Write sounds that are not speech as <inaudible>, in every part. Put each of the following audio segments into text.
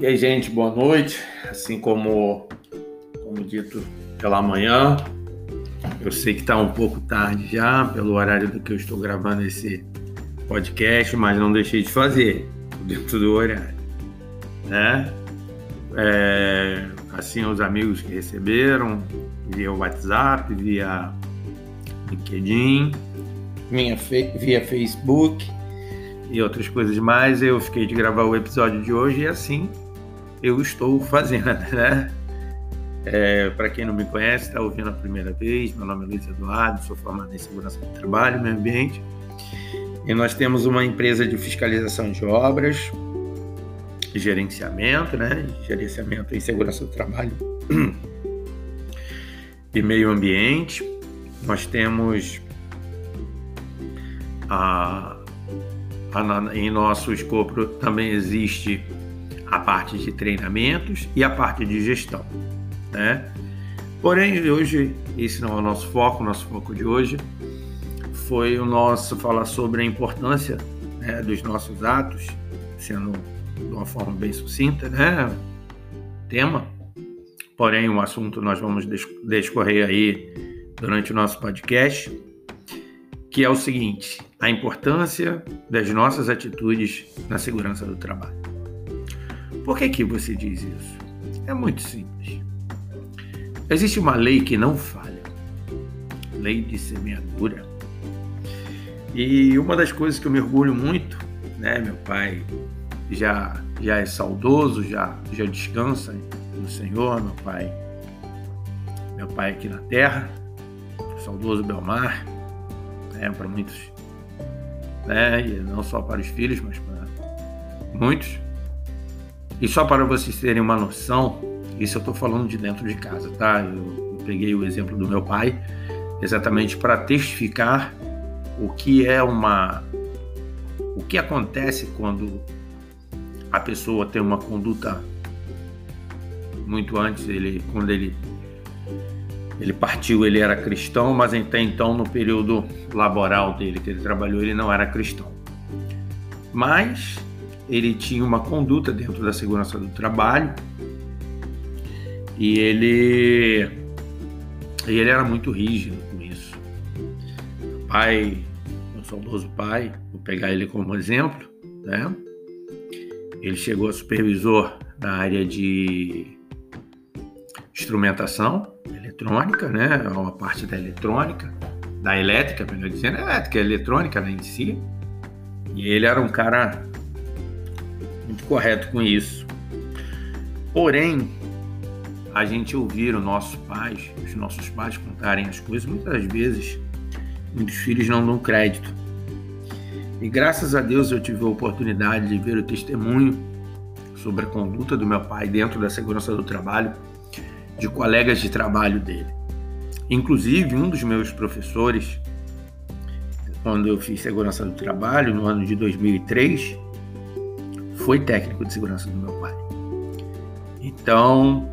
E aí, gente, boa noite. Assim como, como dito pela manhã, eu sei que está um pouco tarde já, pelo horário do que eu estou gravando esse podcast, mas não deixei de fazer, dentro do horário. Né? É, assim, os amigos que receberam, via WhatsApp, via LinkedIn, via Facebook e outras coisas mais, eu fiquei de gravar o episódio de hoje e assim eu estou fazendo, <laughs> né? É, Para quem não me conhece, está ouvindo a primeira vez, meu nome é Luiz Eduardo, sou formado em Segurança do Trabalho, Meio Ambiente, e nós temos uma empresa de fiscalização de obras, gerenciamento, né? Gerenciamento em Segurança do Trabalho <clears throat> e Meio Ambiente. Nós temos a, a, em nosso escopo também existe a parte de treinamentos e a parte de gestão, né? Porém, hoje, esse não é o nosso foco, o nosso foco de hoje foi o nosso falar sobre a importância né, dos nossos atos, sendo de uma forma bem sucinta, né? Tema. Porém, o assunto nós vamos descorrer aí durante o nosso podcast, que é o seguinte: a importância das nossas atitudes na segurança do trabalho. Por que, que você diz isso? É muito simples. Existe uma lei que não falha, lei de semeadura. E uma das coisas que eu me orgulho muito, né, meu pai já já é saudoso, já já descansa no Senhor, meu pai, meu pai aqui na terra, saudoso Belmar, né, para muitos, né, e não só para os filhos, mas para muitos. E só para vocês terem uma noção, isso eu estou falando de dentro de casa, tá? Eu, eu peguei o exemplo do meu pai exatamente para testificar o que é uma. o que acontece quando a pessoa tem uma conduta muito antes, ele, quando ele, ele partiu, ele era cristão, mas até então, no período laboral dele que ele trabalhou, ele não era cristão. Mas ele tinha uma conduta dentro da segurança do trabalho e ele ele era muito rígido com isso. Pai, meu saudoso pai, vou pegar ele como exemplo, né? Ele chegou a supervisor da área de instrumentação eletrônica, né? Uma parte da eletrônica, da elétrica, melhor dizendo, elétrica, eletrônica né, em si. E ele era um cara muito correto com isso. Porém, a gente ouvir os nossos pais, os nossos pais contarem as coisas, muitas vezes muitos filhos não dão crédito. E graças a Deus eu tive a oportunidade de ver o testemunho sobre a conduta do meu pai dentro da segurança do trabalho, de colegas de trabalho dele. Inclusive, um dos meus professores, quando eu fiz segurança do trabalho, no ano de 2003, foi técnico de segurança do meu pai. Então,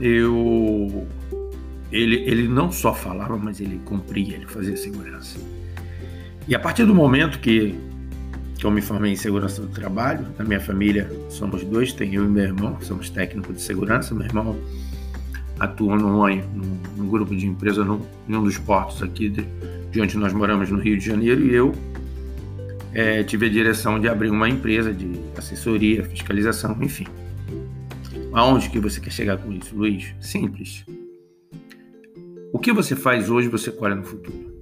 eu ele, ele não só falava, mas ele cumpria, ele fazia segurança. E a partir do momento que, que eu me formei em segurança do trabalho, na minha família somos dois, tem eu e meu irmão, somos técnicos de segurança. Meu irmão atua num, num, num grupo de empresa num, em um dos portos aqui de, de onde nós moramos no Rio de Janeiro, e eu é, tive a direção de abrir uma empresa de assessoria, fiscalização, enfim. Aonde que você quer chegar com isso, Luiz? Simples. O que você faz hoje, você colhe no futuro.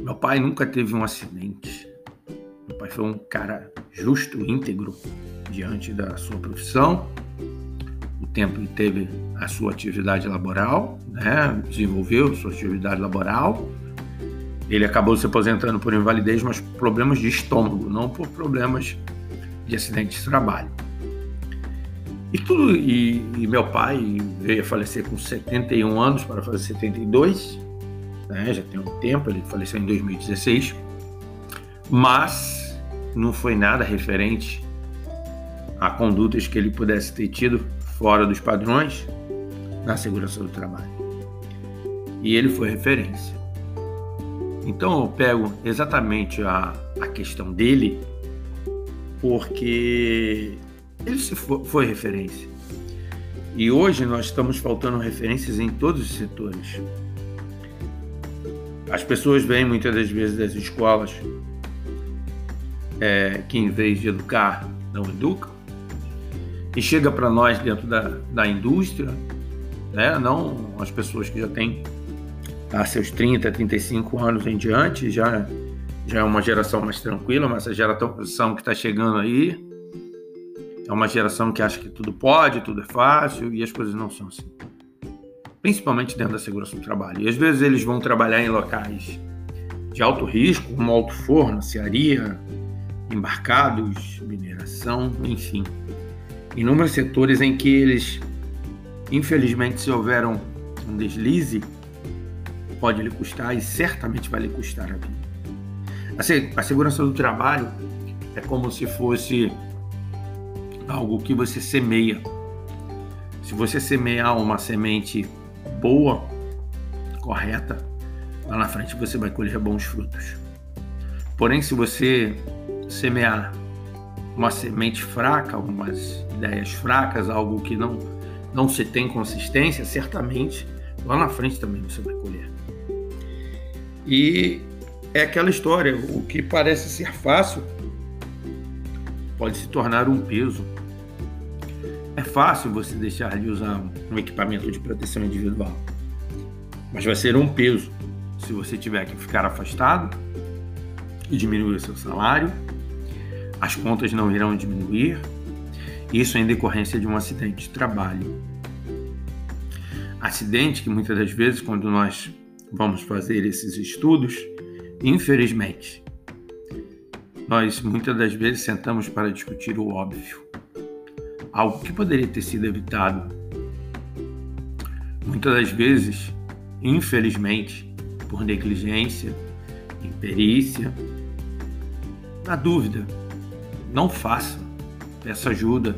Meu pai nunca teve um acidente. Meu pai foi um cara justo, íntegro diante da sua profissão. O tempo que teve a sua atividade laboral, né? desenvolveu sua atividade laboral ele acabou se aposentando por invalidez, mas por problemas de estômago, não por problemas de acidente de trabalho. E tudo e, e, meu pai veio a falecer com 71 anos para fazer 72, né? Já tem um tempo, ele faleceu em 2016. Mas não foi nada referente a condutas que ele pudesse ter tido fora dos padrões na segurança do trabalho. E ele foi referência. Então eu pego exatamente a, a questão dele, porque ele se foi, foi referência. E hoje nós estamos faltando referências em todos os setores. As pessoas vêm muitas das vezes das escolas é, que, em vez de educar, não educam, e chega para nós dentro da, da indústria, né? não as pessoas que já têm a seus 30, 35 anos em diante, já, já é uma geração mais tranquila, mas essa geração que está chegando aí é uma geração que acha que tudo pode, tudo é fácil e as coisas não são assim. Principalmente dentro da segurança do trabalho. E às vezes eles vão trabalhar em locais de alto risco, como alto forno, cearia, embarcados, mineração, enfim. Inúmeros setores em que eles, infelizmente, se houver um, um deslize, pode lhe custar e certamente vai lhe custar a vida. A segurança do trabalho é como se fosse algo que você semeia. Se você semear uma semente boa, correta, lá na frente você vai colher bons frutos. Porém, se você semear uma semente fraca, umas ideias fracas, algo que não, não se tem consistência, certamente lá na frente também você vai colher. E é aquela história, o que parece ser fácil pode se tornar um peso. É fácil você deixar de usar um equipamento de proteção individual, mas vai ser um peso se você tiver que ficar afastado e diminuir o seu salário, as contas não irão diminuir, isso em decorrência de um acidente de trabalho. Acidente que muitas das vezes, quando nós vamos fazer esses estudos, infelizmente, nós muitas das vezes sentamos para discutir o óbvio, algo que poderia ter sido evitado. Muitas das vezes, infelizmente, por negligência, imperícia, na dúvida, não faça, peça ajuda.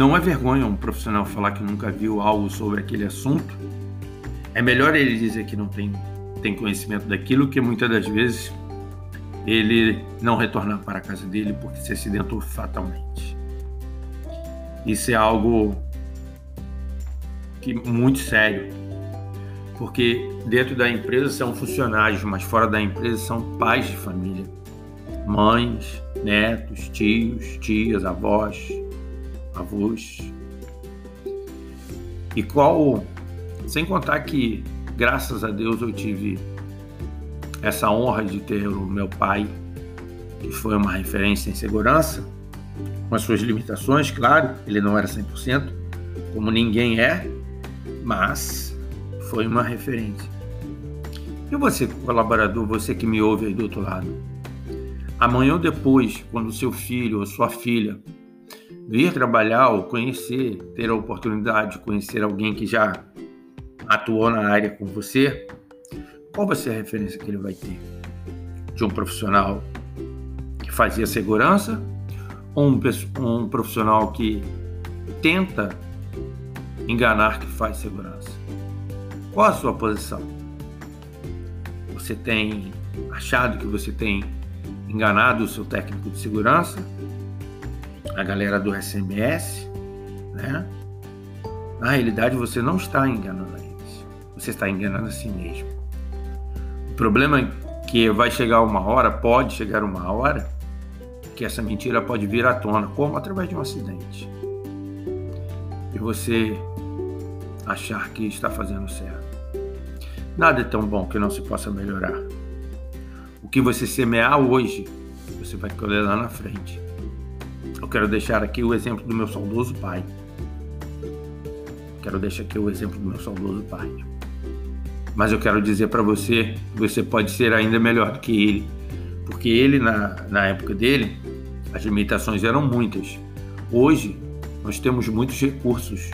Não é vergonha um profissional falar que nunca viu algo sobre aquele assunto. É melhor ele dizer que não tem, tem conhecimento daquilo que muitas das vezes ele não retornar para a casa dele porque se acidentou fatalmente. Isso é algo que muito sério, porque dentro da empresa são funcionários, mas fora da empresa são pais de família mães, netos, tios, tias, avós, avós. E qual, sem contar que, graças a Deus, eu tive essa honra de ter o meu pai, que foi uma referência em segurança, com as suas limitações, claro, ele não era 100%, como ninguém é, mas foi uma referência. E você, colaborador, você que me ouve aí do outro lado, Amanhã ou depois, quando seu filho ou sua filha vir trabalhar ou conhecer, ter a oportunidade de conhecer alguém que já atuou na área com você, qual vai ser a referência que ele vai ter? De um profissional que fazia segurança ou um, um profissional que tenta enganar que faz segurança? Qual a sua posição? Você tem achado que você tem enganado o seu técnico de segurança, a galera do SMS, né? Na realidade, você não está enganando eles, você está enganando a si mesmo. O problema é que vai chegar uma hora, pode chegar uma hora, que essa mentira pode vir à tona, como através de um acidente. E você achar que está fazendo certo. Nada é tão bom que não se possa melhorar. O que você semear hoje, você vai colher lá na frente. Quero deixar aqui o exemplo do meu saudoso pai. Quero deixar aqui o exemplo do meu saudoso pai. Mas eu quero dizer para você você pode ser ainda melhor do que ele. Porque ele, na, na época dele, as limitações eram muitas. Hoje, nós temos muitos recursos.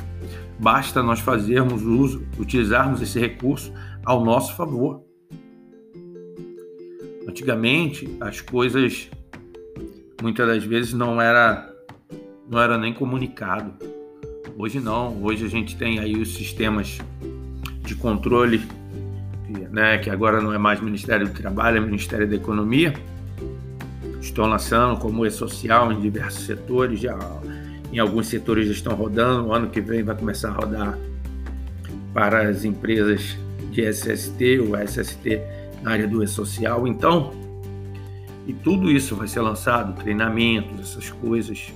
Basta nós fazermos uso, utilizarmos esse recurso ao nosso favor. Antigamente, as coisas muitas das vezes não era não era nem comunicado. Hoje não, hoje a gente tem aí os sistemas de controle, né, que agora não é mais Ministério do Trabalho, é Ministério da Economia. estão lançando como e-social em diversos setores, já em alguns setores já estão rodando, o ano que vem vai começar a rodar para as empresas de SST ou SST na área do e-social. Então, e tudo isso vai ser lançado, treinamentos, essas coisas.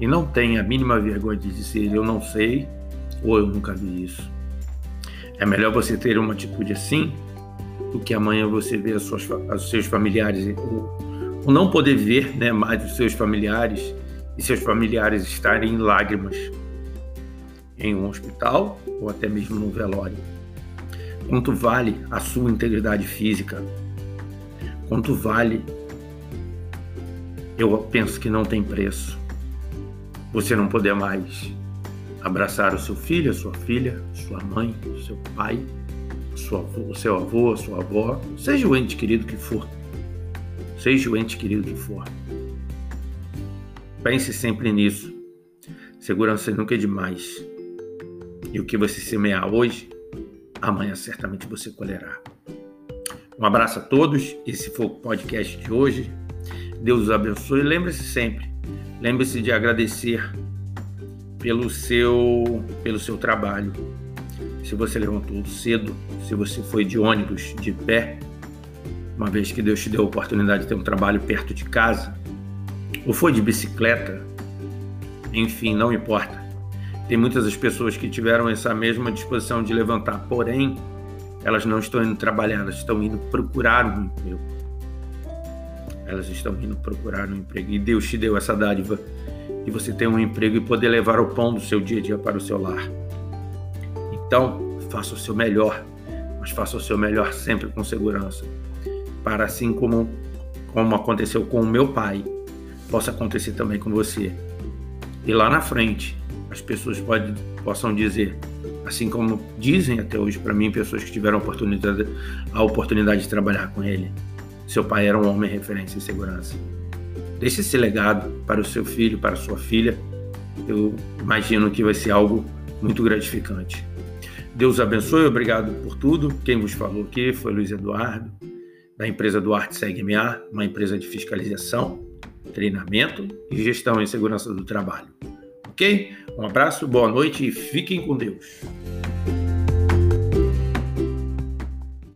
E não tenha a mínima vergonha de dizer eu não sei ou eu nunca vi isso. É melhor você ter uma atitude assim do que amanhã você ver as suas, os seus familiares, ou, ou não poder ver né, mais os seus familiares e seus familiares estarem em lágrimas em um hospital ou até mesmo num velório. Quanto vale a sua integridade física? Quanto vale? Eu penso que não tem preço. Você não poder mais abraçar o seu filho, a sua filha, sua mãe, seu pai, sua avô, seu avô, sua avó, seja o ente querido que for. Seja o ente querido que for. Pense sempre nisso. Segurança nunca é demais. E o que você semear hoje, amanhã certamente você colherá. Um abraço a todos. Esse foi o podcast de hoje. Deus os abençoe. Lembre-se sempre, lembre-se de agradecer pelo seu, pelo seu trabalho. Se você levantou cedo, se você foi de ônibus, de pé, uma vez que Deus te deu a oportunidade de ter um trabalho perto de casa, ou foi de bicicleta, enfim, não importa. Tem muitas das pessoas que tiveram essa mesma disposição de levantar, porém, elas não estão indo trabalhar, elas estão indo procurar um emprego. Elas estão indo procurar um emprego. E Deus te deu essa dádiva de você ter um emprego e poder levar o pão do seu dia a dia para o seu lar. Então, faça o seu melhor, mas faça o seu melhor sempre com segurança. Para assim como, como aconteceu com o meu pai, possa acontecer também com você. E lá na frente, as pessoas pode, possam dizer, assim como dizem até hoje para mim pessoas que tiveram a oportunidade, a oportunidade de trabalhar com ele. Seu pai era um homem referência em segurança. Deixe esse legado para o seu filho, para a sua filha. Eu imagino que vai ser algo muito gratificante. Deus abençoe, obrigado por tudo. Quem vos falou aqui foi Luiz Eduardo, da empresa Duarte SegMA, uma empresa de fiscalização, treinamento e gestão em segurança do trabalho. Ok? Um abraço, boa noite e fiquem com Deus.